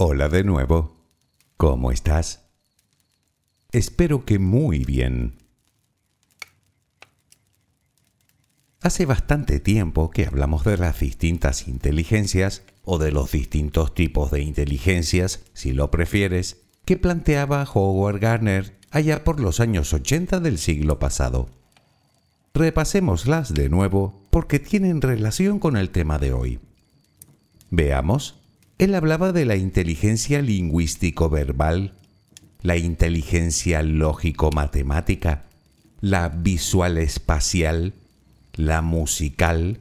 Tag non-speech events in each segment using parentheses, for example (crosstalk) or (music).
Hola de nuevo. ¿Cómo estás? Espero que muy bien. Hace bastante tiempo que hablamos de las distintas inteligencias o de los distintos tipos de inteligencias, si lo prefieres, que planteaba Howard Gardner allá por los años 80 del siglo pasado. Repasémoslas de nuevo porque tienen relación con el tema de hoy. Veamos él hablaba de la inteligencia lingüístico-verbal, la inteligencia lógico-matemática, la visual-espacial, la musical,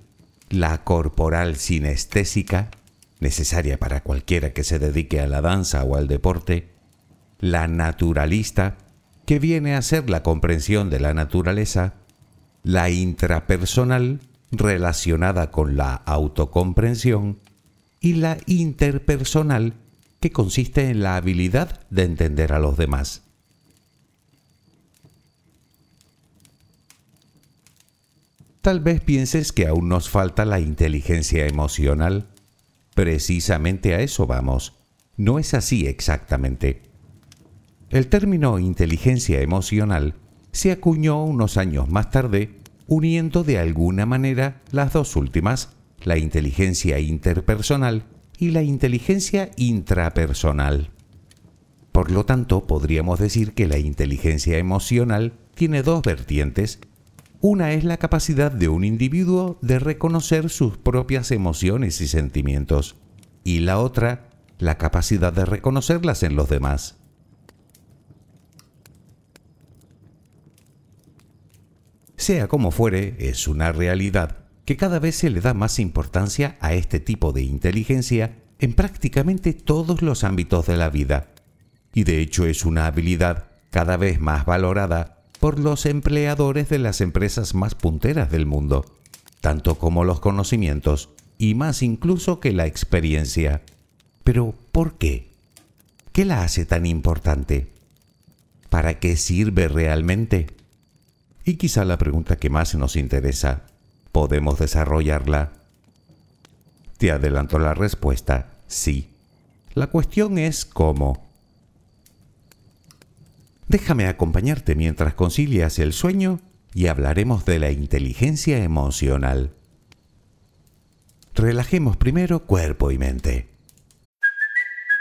la corporal sinestésica, necesaria para cualquiera que se dedique a la danza o al deporte, la naturalista, que viene a ser la comprensión de la naturaleza, la intrapersonal, relacionada con la autocomprensión, y la interpersonal, que consiste en la habilidad de entender a los demás. Tal vez pienses que aún nos falta la inteligencia emocional. Precisamente a eso vamos. No es así exactamente. El término inteligencia emocional se acuñó unos años más tarde, uniendo de alguna manera las dos últimas la inteligencia interpersonal y la inteligencia intrapersonal. Por lo tanto, podríamos decir que la inteligencia emocional tiene dos vertientes. Una es la capacidad de un individuo de reconocer sus propias emociones y sentimientos, y la otra, la capacidad de reconocerlas en los demás. Sea como fuere, es una realidad que cada vez se le da más importancia a este tipo de inteligencia en prácticamente todos los ámbitos de la vida. Y de hecho es una habilidad cada vez más valorada por los empleadores de las empresas más punteras del mundo, tanto como los conocimientos y más incluso que la experiencia. Pero, ¿por qué? ¿Qué la hace tan importante? ¿Para qué sirve realmente? Y quizá la pregunta que más nos interesa podemos desarrollarla? Te adelanto la respuesta, sí. La cuestión es cómo. Déjame acompañarte mientras concilias el sueño y hablaremos de la inteligencia emocional. Relajemos primero cuerpo y mente.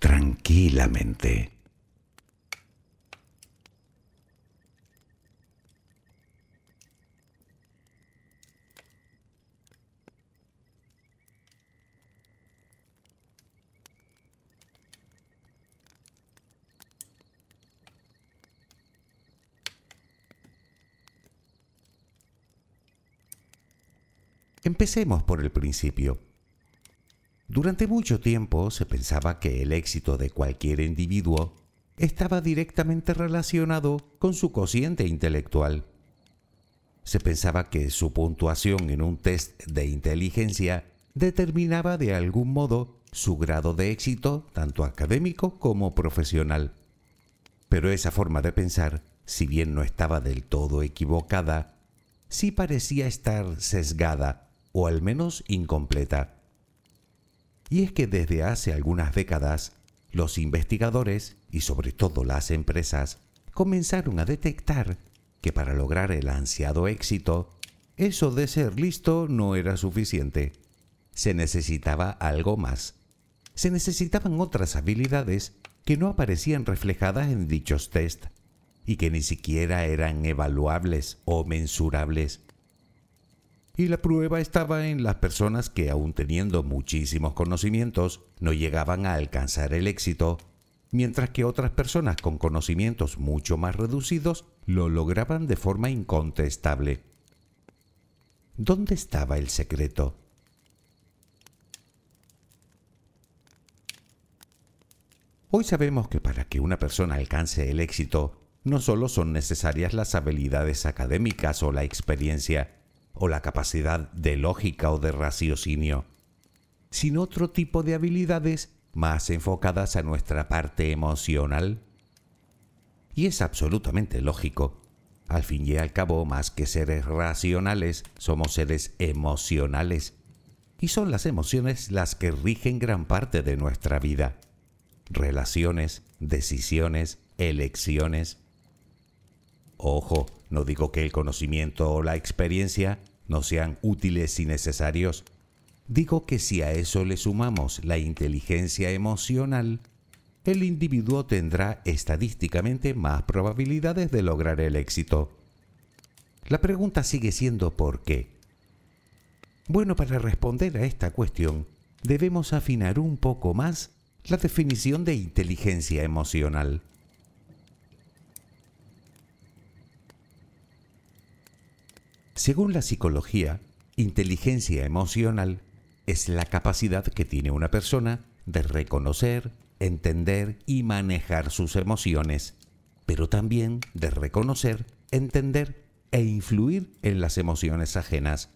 tranquilamente. Empecemos por el principio. Durante mucho tiempo se pensaba que el éxito de cualquier individuo estaba directamente relacionado con su cociente intelectual. Se pensaba que su puntuación en un test de inteligencia determinaba de algún modo su grado de éxito, tanto académico como profesional. Pero esa forma de pensar, si bien no estaba del todo equivocada, sí parecía estar sesgada o al menos incompleta. Y es que desde hace algunas décadas, los investigadores y sobre todo las empresas comenzaron a detectar que para lograr el ansiado éxito, eso de ser listo no era suficiente. Se necesitaba algo más. Se necesitaban otras habilidades que no aparecían reflejadas en dichos test y que ni siquiera eran evaluables o mensurables y la prueba estaba en las personas que, aun teniendo muchísimos conocimientos, no llegaban a alcanzar el éxito, mientras que otras personas con conocimientos mucho más reducidos lo lograban de forma incontestable. ¿Dónde estaba el secreto? Hoy sabemos que para que una persona alcance el éxito, no solo son necesarias las habilidades académicas o la experiencia, o la capacidad de lógica o de raciocinio, sino otro tipo de habilidades más enfocadas a nuestra parte emocional. Y es absolutamente lógico. Al fin y al cabo, más que seres racionales, somos seres emocionales. Y son las emociones las que rigen gran parte de nuestra vida. Relaciones, decisiones, elecciones. Ojo, no digo que el conocimiento o la experiencia no sean útiles y necesarios. Digo que si a eso le sumamos la inteligencia emocional, el individuo tendrá estadísticamente más probabilidades de lograr el éxito. La pregunta sigue siendo ¿por qué? Bueno, para responder a esta cuestión, debemos afinar un poco más la definición de inteligencia emocional. Según la psicología, inteligencia emocional es la capacidad que tiene una persona de reconocer, entender y manejar sus emociones, pero también de reconocer, entender e influir en las emociones ajenas.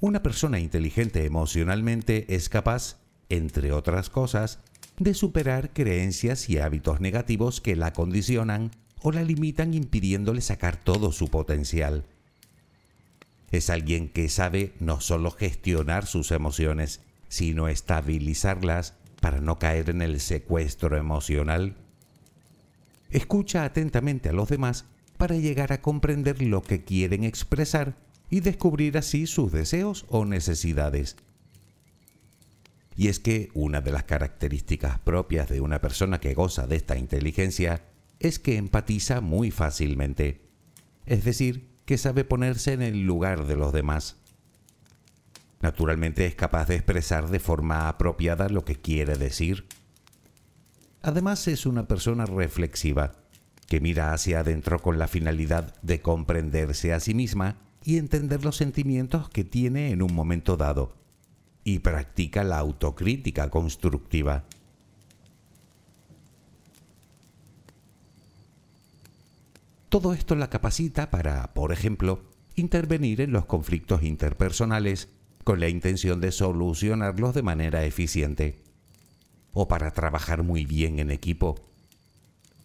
Una persona inteligente emocionalmente es capaz, entre otras cosas, de superar creencias y hábitos negativos que la condicionan o la limitan impidiéndole sacar todo su potencial. Es alguien que sabe no solo gestionar sus emociones, sino estabilizarlas para no caer en el secuestro emocional. Escucha atentamente a los demás para llegar a comprender lo que quieren expresar y descubrir así sus deseos o necesidades. Y es que una de las características propias de una persona que goza de esta inteligencia es que empatiza muy fácilmente, es decir, que sabe ponerse en el lugar de los demás. Naturalmente es capaz de expresar de forma apropiada lo que quiere decir. Además es una persona reflexiva, que mira hacia adentro con la finalidad de comprenderse a sí misma y entender los sentimientos que tiene en un momento dado, y practica la autocrítica constructiva. Todo esto la capacita para, por ejemplo, intervenir en los conflictos interpersonales con la intención de solucionarlos de manera eficiente, o para trabajar muy bien en equipo,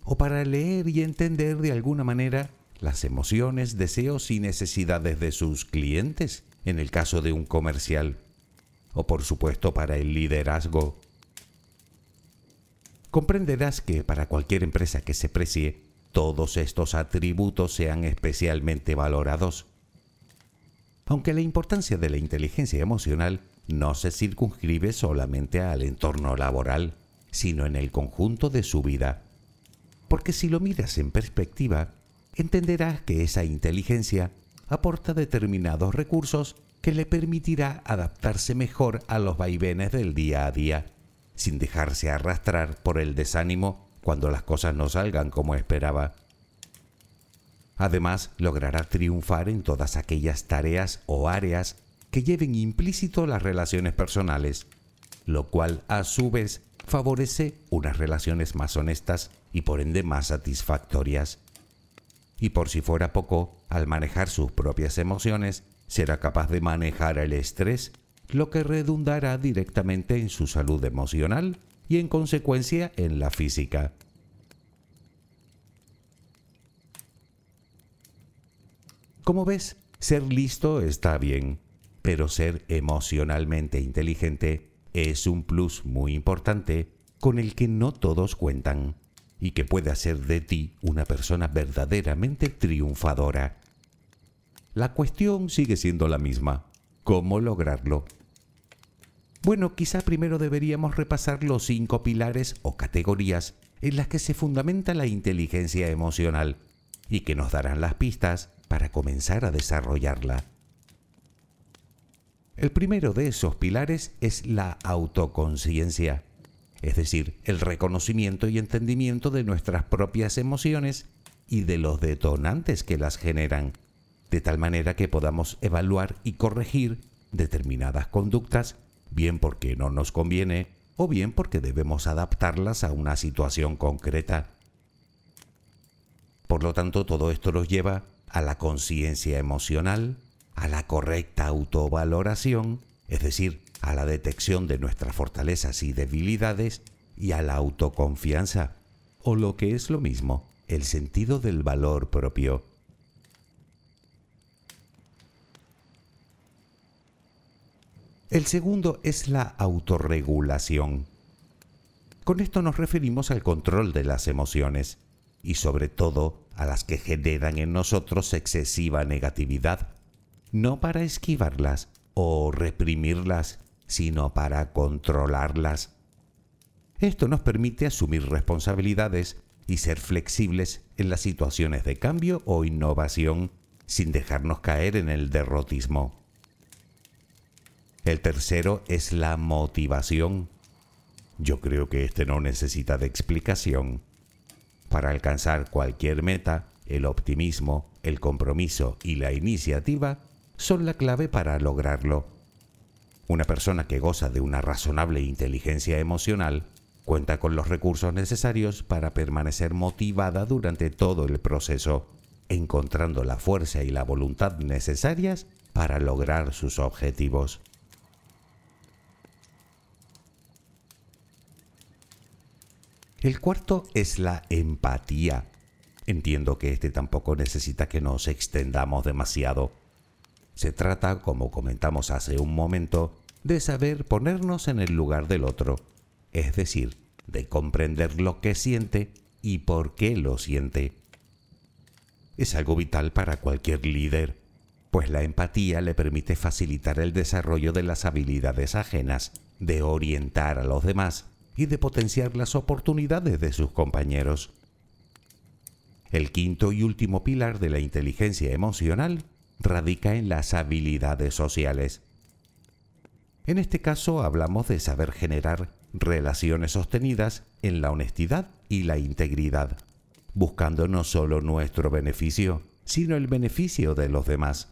o para leer y entender de alguna manera las emociones, deseos y necesidades de sus clientes, en el caso de un comercial, o por supuesto para el liderazgo. Comprenderás que para cualquier empresa que se precie, todos estos atributos sean especialmente valorados. Aunque la importancia de la inteligencia emocional no se circunscribe solamente al entorno laboral, sino en el conjunto de su vida. Porque si lo miras en perspectiva, entenderás que esa inteligencia aporta determinados recursos que le permitirá adaptarse mejor a los vaivenes del día a día, sin dejarse arrastrar por el desánimo cuando las cosas no salgan como esperaba. Además, logrará triunfar en todas aquellas tareas o áreas que lleven implícito las relaciones personales, lo cual a su vez favorece unas relaciones más honestas y por ende más satisfactorias. Y por si fuera poco, al manejar sus propias emociones, será capaz de manejar el estrés, lo que redundará directamente en su salud emocional y en consecuencia en la física. Como ves, ser listo está bien, pero ser emocionalmente inteligente es un plus muy importante con el que no todos cuentan y que puede hacer de ti una persona verdaderamente triunfadora. La cuestión sigue siendo la misma. ¿Cómo lograrlo? Bueno, quizá primero deberíamos repasar los cinco pilares o categorías en las que se fundamenta la inteligencia emocional y que nos darán las pistas para comenzar a desarrollarla. El primero de esos pilares es la autoconciencia, es decir, el reconocimiento y entendimiento de nuestras propias emociones y de los detonantes que las generan, de tal manera que podamos evaluar y corregir determinadas conductas bien porque no nos conviene o bien porque debemos adaptarlas a una situación concreta. Por lo tanto, todo esto nos lleva a la conciencia emocional, a la correcta autovaloración, es decir, a la detección de nuestras fortalezas y debilidades, y a la autoconfianza, o lo que es lo mismo, el sentido del valor propio. El segundo es la autorregulación. Con esto nos referimos al control de las emociones y sobre todo a las que generan en nosotros excesiva negatividad, no para esquivarlas o reprimirlas, sino para controlarlas. Esto nos permite asumir responsabilidades y ser flexibles en las situaciones de cambio o innovación sin dejarnos caer en el derrotismo. El tercero es la motivación. Yo creo que este no necesita de explicación. Para alcanzar cualquier meta, el optimismo, el compromiso y la iniciativa son la clave para lograrlo. Una persona que goza de una razonable inteligencia emocional cuenta con los recursos necesarios para permanecer motivada durante todo el proceso, encontrando la fuerza y la voluntad necesarias para lograr sus objetivos. El cuarto es la empatía. Entiendo que este tampoco necesita que nos extendamos demasiado. Se trata, como comentamos hace un momento, de saber ponernos en el lugar del otro, es decir, de comprender lo que siente y por qué lo siente. es algo vital para cualquier líder, pues la empatía le permite facilitar el desarrollo de las habilidades ajenas, de orientar a los demás y de potenciar las oportunidades de sus compañeros. El quinto y último pilar de la inteligencia emocional radica en las habilidades sociales. En este caso hablamos de saber generar relaciones sostenidas en la honestidad y la integridad, buscando no solo nuestro beneficio, sino el beneficio de los demás.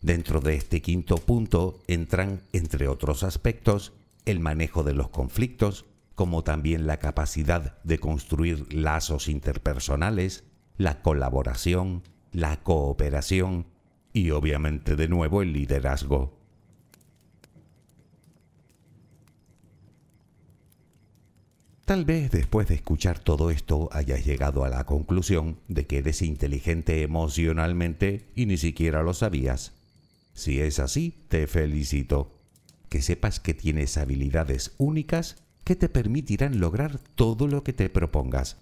Dentro de este quinto punto entran, entre otros aspectos, el manejo de los conflictos, como también la capacidad de construir lazos interpersonales, la colaboración, la cooperación y obviamente de nuevo el liderazgo. Tal vez después de escuchar todo esto hayas llegado a la conclusión de que eres inteligente emocionalmente y ni siquiera lo sabías. Si es así, te felicito. Que sepas que tienes habilidades únicas que te permitirán lograr todo lo que te propongas.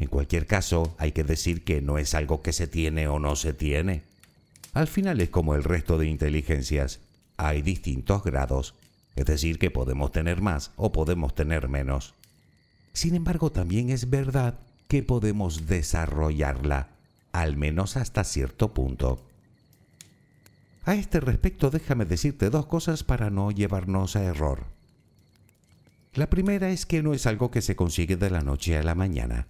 En cualquier caso, hay que decir que no es algo que se tiene o no se tiene. Al final es como el resto de inteligencias. Hay distintos grados es decir, que podemos tener más o podemos tener menos. Sin embargo, también es verdad que podemos desarrollarla, al menos hasta cierto punto. A este respecto déjame decirte dos cosas para no llevarnos a error. La primera es que no es algo que se consigue de la noche a la mañana.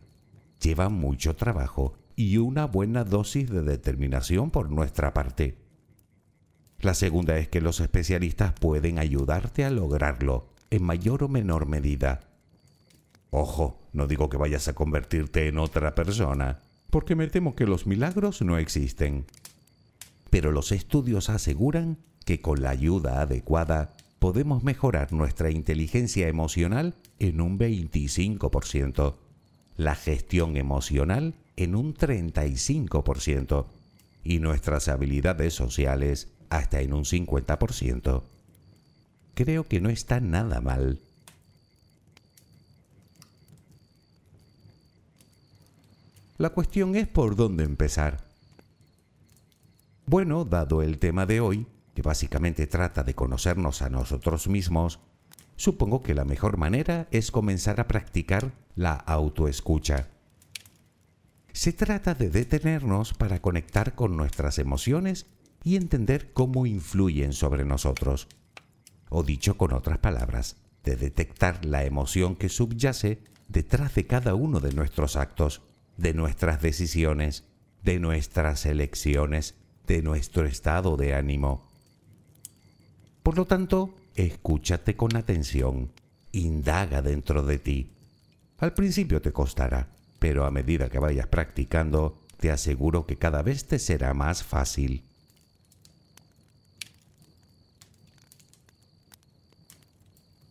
Lleva mucho trabajo y una buena dosis de determinación por nuestra parte. La segunda es que los especialistas pueden ayudarte a lograrlo en mayor o menor medida. Ojo, no digo que vayas a convertirte en otra persona, porque me temo que los milagros no existen. Pero los estudios aseguran que con la ayuda adecuada podemos mejorar nuestra inteligencia emocional en un 25%, la gestión emocional en un 35% y nuestras habilidades sociales hasta en un 50%. Creo que no está nada mal. La cuestión es por dónde empezar. Bueno, dado el tema de hoy, que básicamente trata de conocernos a nosotros mismos, supongo que la mejor manera es comenzar a practicar la autoescucha. Se trata de detenernos para conectar con nuestras emociones y entender cómo influyen sobre nosotros. O dicho con otras palabras, de detectar la emoción que subyace detrás de cada uno de nuestros actos, de nuestras decisiones, de nuestras elecciones, de nuestro estado de ánimo. Por lo tanto, escúchate con atención, indaga dentro de ti. Al principio te costará, pero a medida que vayas practicando, te aseguro que cada vez te será más fácil.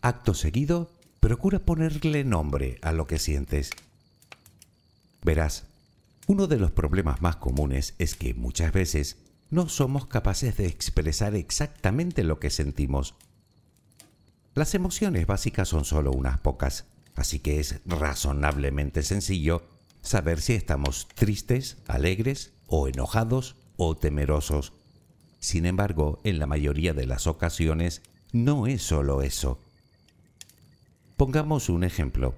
Acto seguido, procura ponerle nombre a lo que sientes. Verás, uno de los problemas más comunes es que muchas veces no somos capaces de expresar exactamente lo que sentimos. Las emociones básicas son solo unas pocas, así que es razonablemente sencillo saber si estamos tristes, alegres o enojados o temerosos. Sin embargo, en la mayoría de las ocasiones no es solo eso. Pongamos un ejemplo.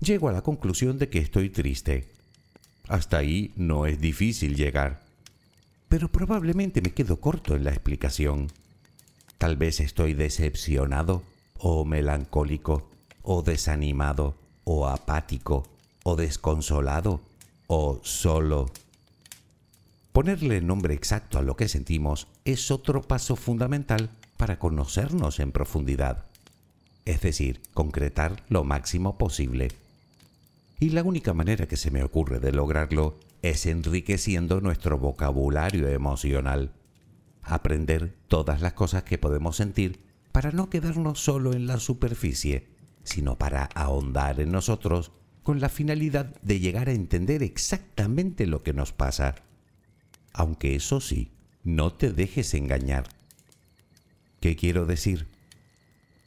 Llego a la conclusión de que estoy triste. Hasta ahí no es difícil llegar. Pero probablemente me quedo corto en la explicación. Tal vez estoy decepcionado, o melancólico, o desanimado, o apático, o desconsolado, o solo. Ponerle nombre exacto a lo que sentimos es otro paso fundamental para conocernos en profundidad es decir, concretar lo máximo posible. Y la única manera que se me ocurre de lograrlo es enriqueciendo nuestro vocabulario emocional. Aprender todas las cosas que podemos sentir para no quedarnos solo en la superficie, sino para ahondar en nosotros con la finalidad de llegar a entender exactamente lo que nos pasa. Aunque eso sí, no te dejes engañar. ¿Qué quiero decir?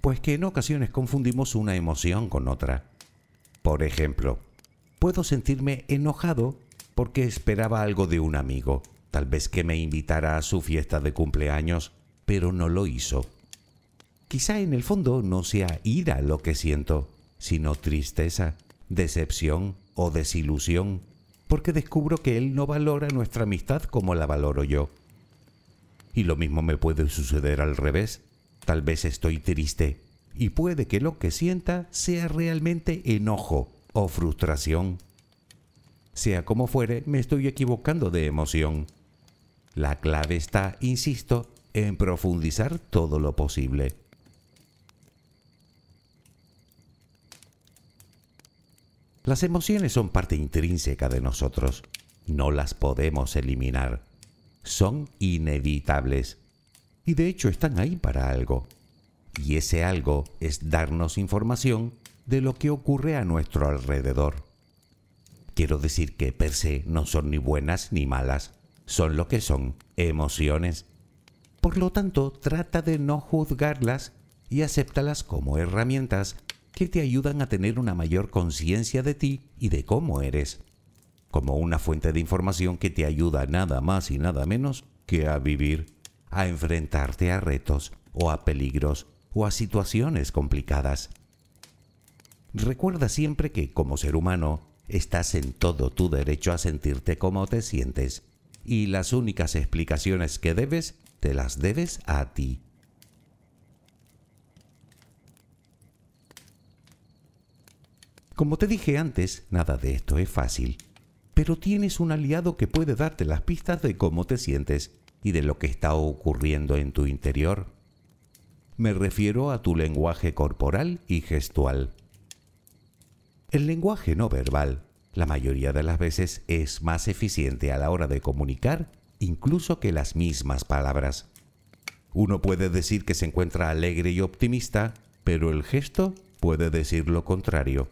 pues que en ocasiones confundimos una emoción con otra. Por ejemplo, puedo sentirme enojado porque esperaba algo de un amigo, tal vez que me invitara a su fiesta de cumpleaños, pero no lo hizo. Quizá en el fondo no sea ira lo que siento, sino tristeza, decepción o desilusión, porque descubro que él no valora nuestra amistad como la valoro yo. Y lo mismo me puede suceder al revés. Tal vez estoy triste y puede que lo que sienta sea realmente enojo o frustración. Sea como fuere, me estoy equivocando de emoción. La clave está, insisto, en profundizar todo lo posible. Las emociones son parte intrínseca de nosotros. No las podemos eliminar. Son inevitables. Y de hecho están ahí para algo. Y ese algo es darnos información de lo que ocurre a nuestro alrededor. Quiero decir que per se no son ni buenas ni malas, son lo que son, emociones. Por lo tanto, trata de no juzgarlas y acéptalas como herramientas que te ayudan a tener una mayor conciencia de ti y de cómo eres, como una fuente de información que te ayuda nada más y nada menos que a vivir, a enfrentarte a retos o a peligros o a situaciones complicadas. Recuerda siempre que como ser humano estás en todo tu derecho a sentirte como te sientes y las únicas explicaciones que debes te las debes a ti. Como te dije antes, nada de esto es fácil, pero tienes un aliado que puede darte las pistas de cómo te sientes y de lo que está ocurriendo en tu interior. Me refiero a tu lenguaje corporal y gestual. El lenguaje no verbal, la mayoría de las veces, es más eficiente a la hora de comunicar incluso que las mismas palabras. Uno puede decir que se encuentra alegre y optimista, pero el gesto puede decir lo contrario.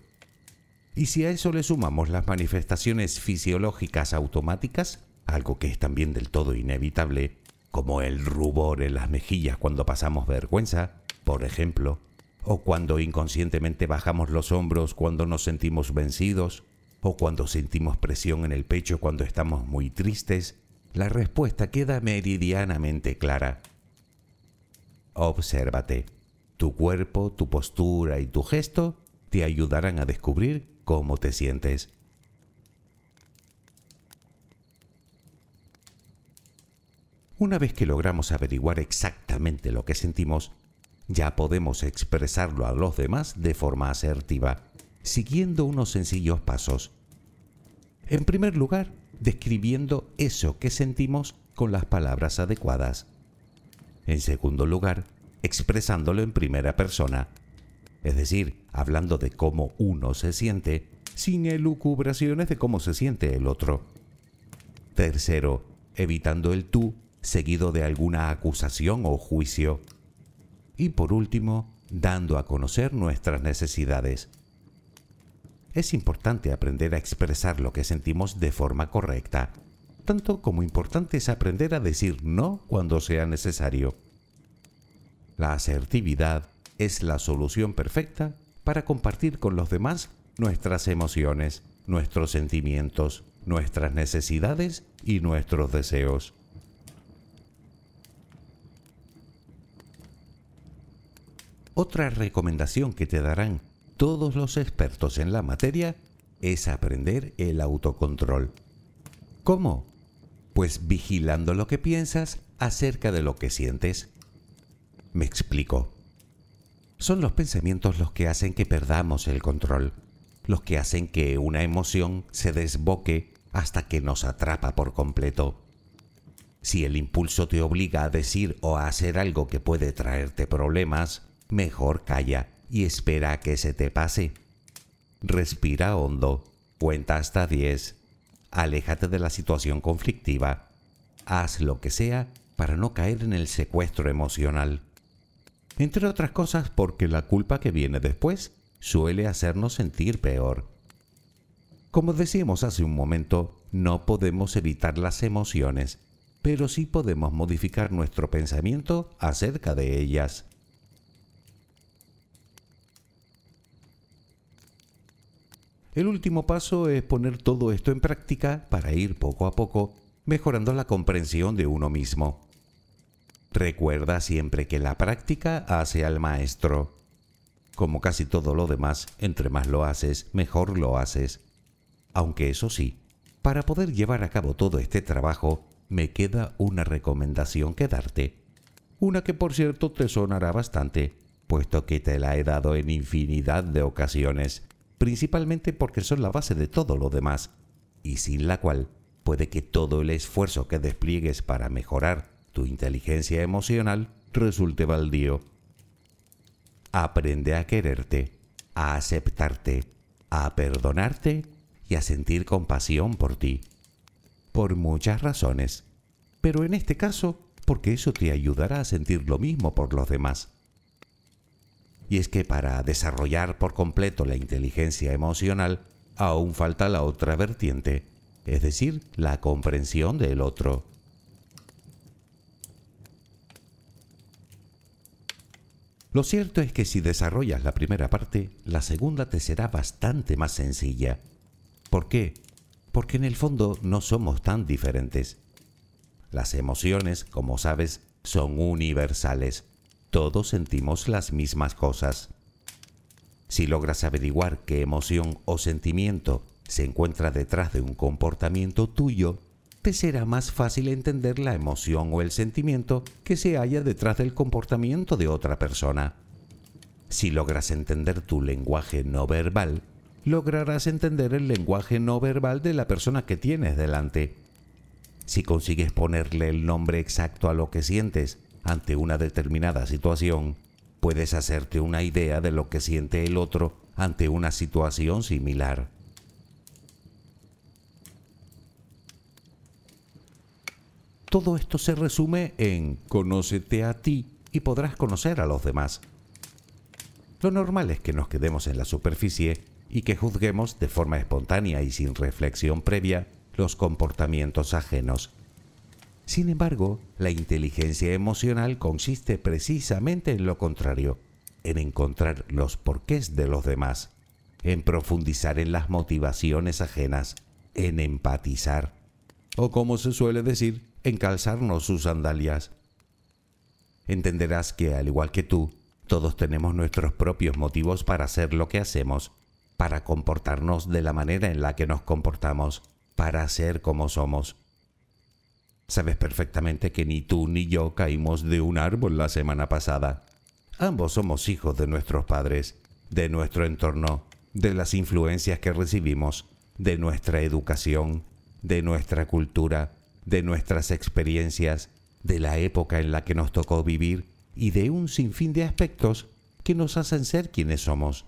Y si a eso le sumamos las manifestaciones fisiológicas automáticas, algo que es también del todo inevitable, como el rubor en las mejillas cuando pasamos vergüenza, por ejemplo, o cuando inconscientemente bajamos los hombros cuando nos sentimos vencidos, o cuando sentimos presión en el pecho cuando estamos muy tristes, la respuesta queda meridianamente clara. Obsérvate. Tu cuerpo, tu postura y tu gesto te ayudarán a descubrir cómo te sientes. Una vez que logramos averiguar exactamente lo que sentimos, ya podemos expresarlo a los demás de forma asertiva, siguiendo unos sencillos pasos. En primer lugar, describiendo eso que sentimos con las palabras adecuadas. En segundo lugar, expresándolo en primera persona, es decir, hablando de cómo uno se siente, sin elucubraciones de cómo se siente el otro. Tercero, evitando el tú seguido de alguna acusación o juicio. Y por último, dando a conocer nuestras necesidades. Es importante aprender a expresar lo que sentimos de forma correcta, tanto como importante es aprender a decir no cuando sea necesario. La asertividad es la solución perfecta para compartir con los demás nuestras emociones, nuestros sentimientos, nuestras necesidades y nuestros deseos. Otra recomendación que te darán todos los expertos en la materia es aprender el autocontrol. ¿Cómo? Pues vigilando lo que piensas acerca de lo que sientes. Me explico. Son los pensamientos los que hacen que perdamos el control, los que hacen que una emoción se desboque hasta que nos atrapa por completo. Si el impulso te obliga a decir o a hacer algo que puede traerte problemas, mejor calla y espera a que se te pase. Respira hondo, cuenta hasta 10, aléjate de la situación conflictiva, haz lo que sea para no caer en el secuestro emocional. Entre otras cosas porque la culpa que viene después suele hacernos sentir peor. Como decíamos hace un momento, no podemos evitar las emociones, pero sí podemos modificar nuestro pensamiento acerca de ellas. El último paso es poner todo esto en práctica para ir poco a poco mejorando la comprensión de uno mismo. Recuerda siempre que la práctica hace al maestro. Como casi todo lo demás, entre más lo haces, mejor lo haces. Aunque eso sí, para poder llevar a cabo todo este trabajo, me queda una recomendación que darte. Una que por cierto te sonará bastante, puesto que te la he dado en infinidad de ocasiones, principalmente porque son la base de todo lo demás, y sin la cual puede que todo el esfuerzo que despliegues para mejorar tu inteligencia emocional resulte baldío. Aprende a quererte, a aceptarte, a perdonarte y a sentir compasión por ti. Por muchas razones. Pero en este caso, porque eso te ayudará a sentir lo mismo por los demás. Y es que para desarrollar por completo la inteligencia emocional, aún falta la otra vertiente, es decir, la comprensión del otro. Lo cierto es que si desarrollas la primera parte, la segunda te será bastante más sencilla. ¿Por qué? Porque en el fondo no somos tan diferentes. Las emociones, como sabes, son universales. Todos sentimos las mismas cosas. Si logras averiguar qué emoción o sentimiento se encuentra detrás de un comportamiento tuyo, te será más fácil entender la emoción o el sentimiento que se halla detrás del comportamiento de otra persona. Si logras entender tu lenguaje no verbal, lograrás entender el lenguaje no verbal de la persona que tienes delante. Si consigues ponerle el nombre exacto a lo que sientes ante una determinada situación, puedes hacerte una idea de lo que siente el otro ante una situación similar. Todo esto se resume en conócete a ti y podrás conocer a los demás. Lo normal es que nos quedemos en la superficie y que juzguemos de forma espontánea y sin reflexión previa los comportamientos ajenos. Sin embargo, la inteligencia emocional consiste precisamente en lo contrario, en encontrar los porqués de los demás, en profundizar en las motivaciones ajenas, en empatizar, o como se suele decir, en calzarnos sus sandalias. Entenderás que, al igual que tú, todos tenemos nuestros propios motivos para hacer lo que hacemos, para comportarnos de la manera en la que nos comportamos, para ser como somos. Sabes perfectamente que ni tú ni yo caímos de un árbol la semana pasada. Ambos somos hijos de nuestros padres, de nuestro entorno, de las influencias que recibimos, de nuestra educación, de nuestra cultura, de nuestras experiencias, de la época en la que nos tocó vivir y de un sinfín de aspectos que nos hacen ser quienes somos.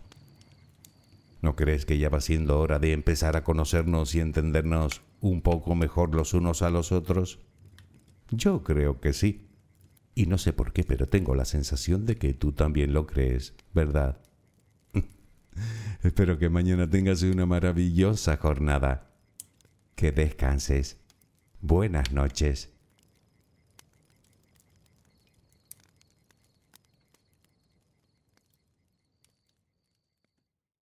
¿No crees que ya va siendo hora de empezar a conocernos y entendernos un poco mejor los unos a los otros? Yo creo que sí. Y no sé por qué, pero tengo la sensación de que tú también lo crees, ¿verdad? (laughs) Espero que mañana tengas una maravillosa jornada. Que descanses Buenas noches.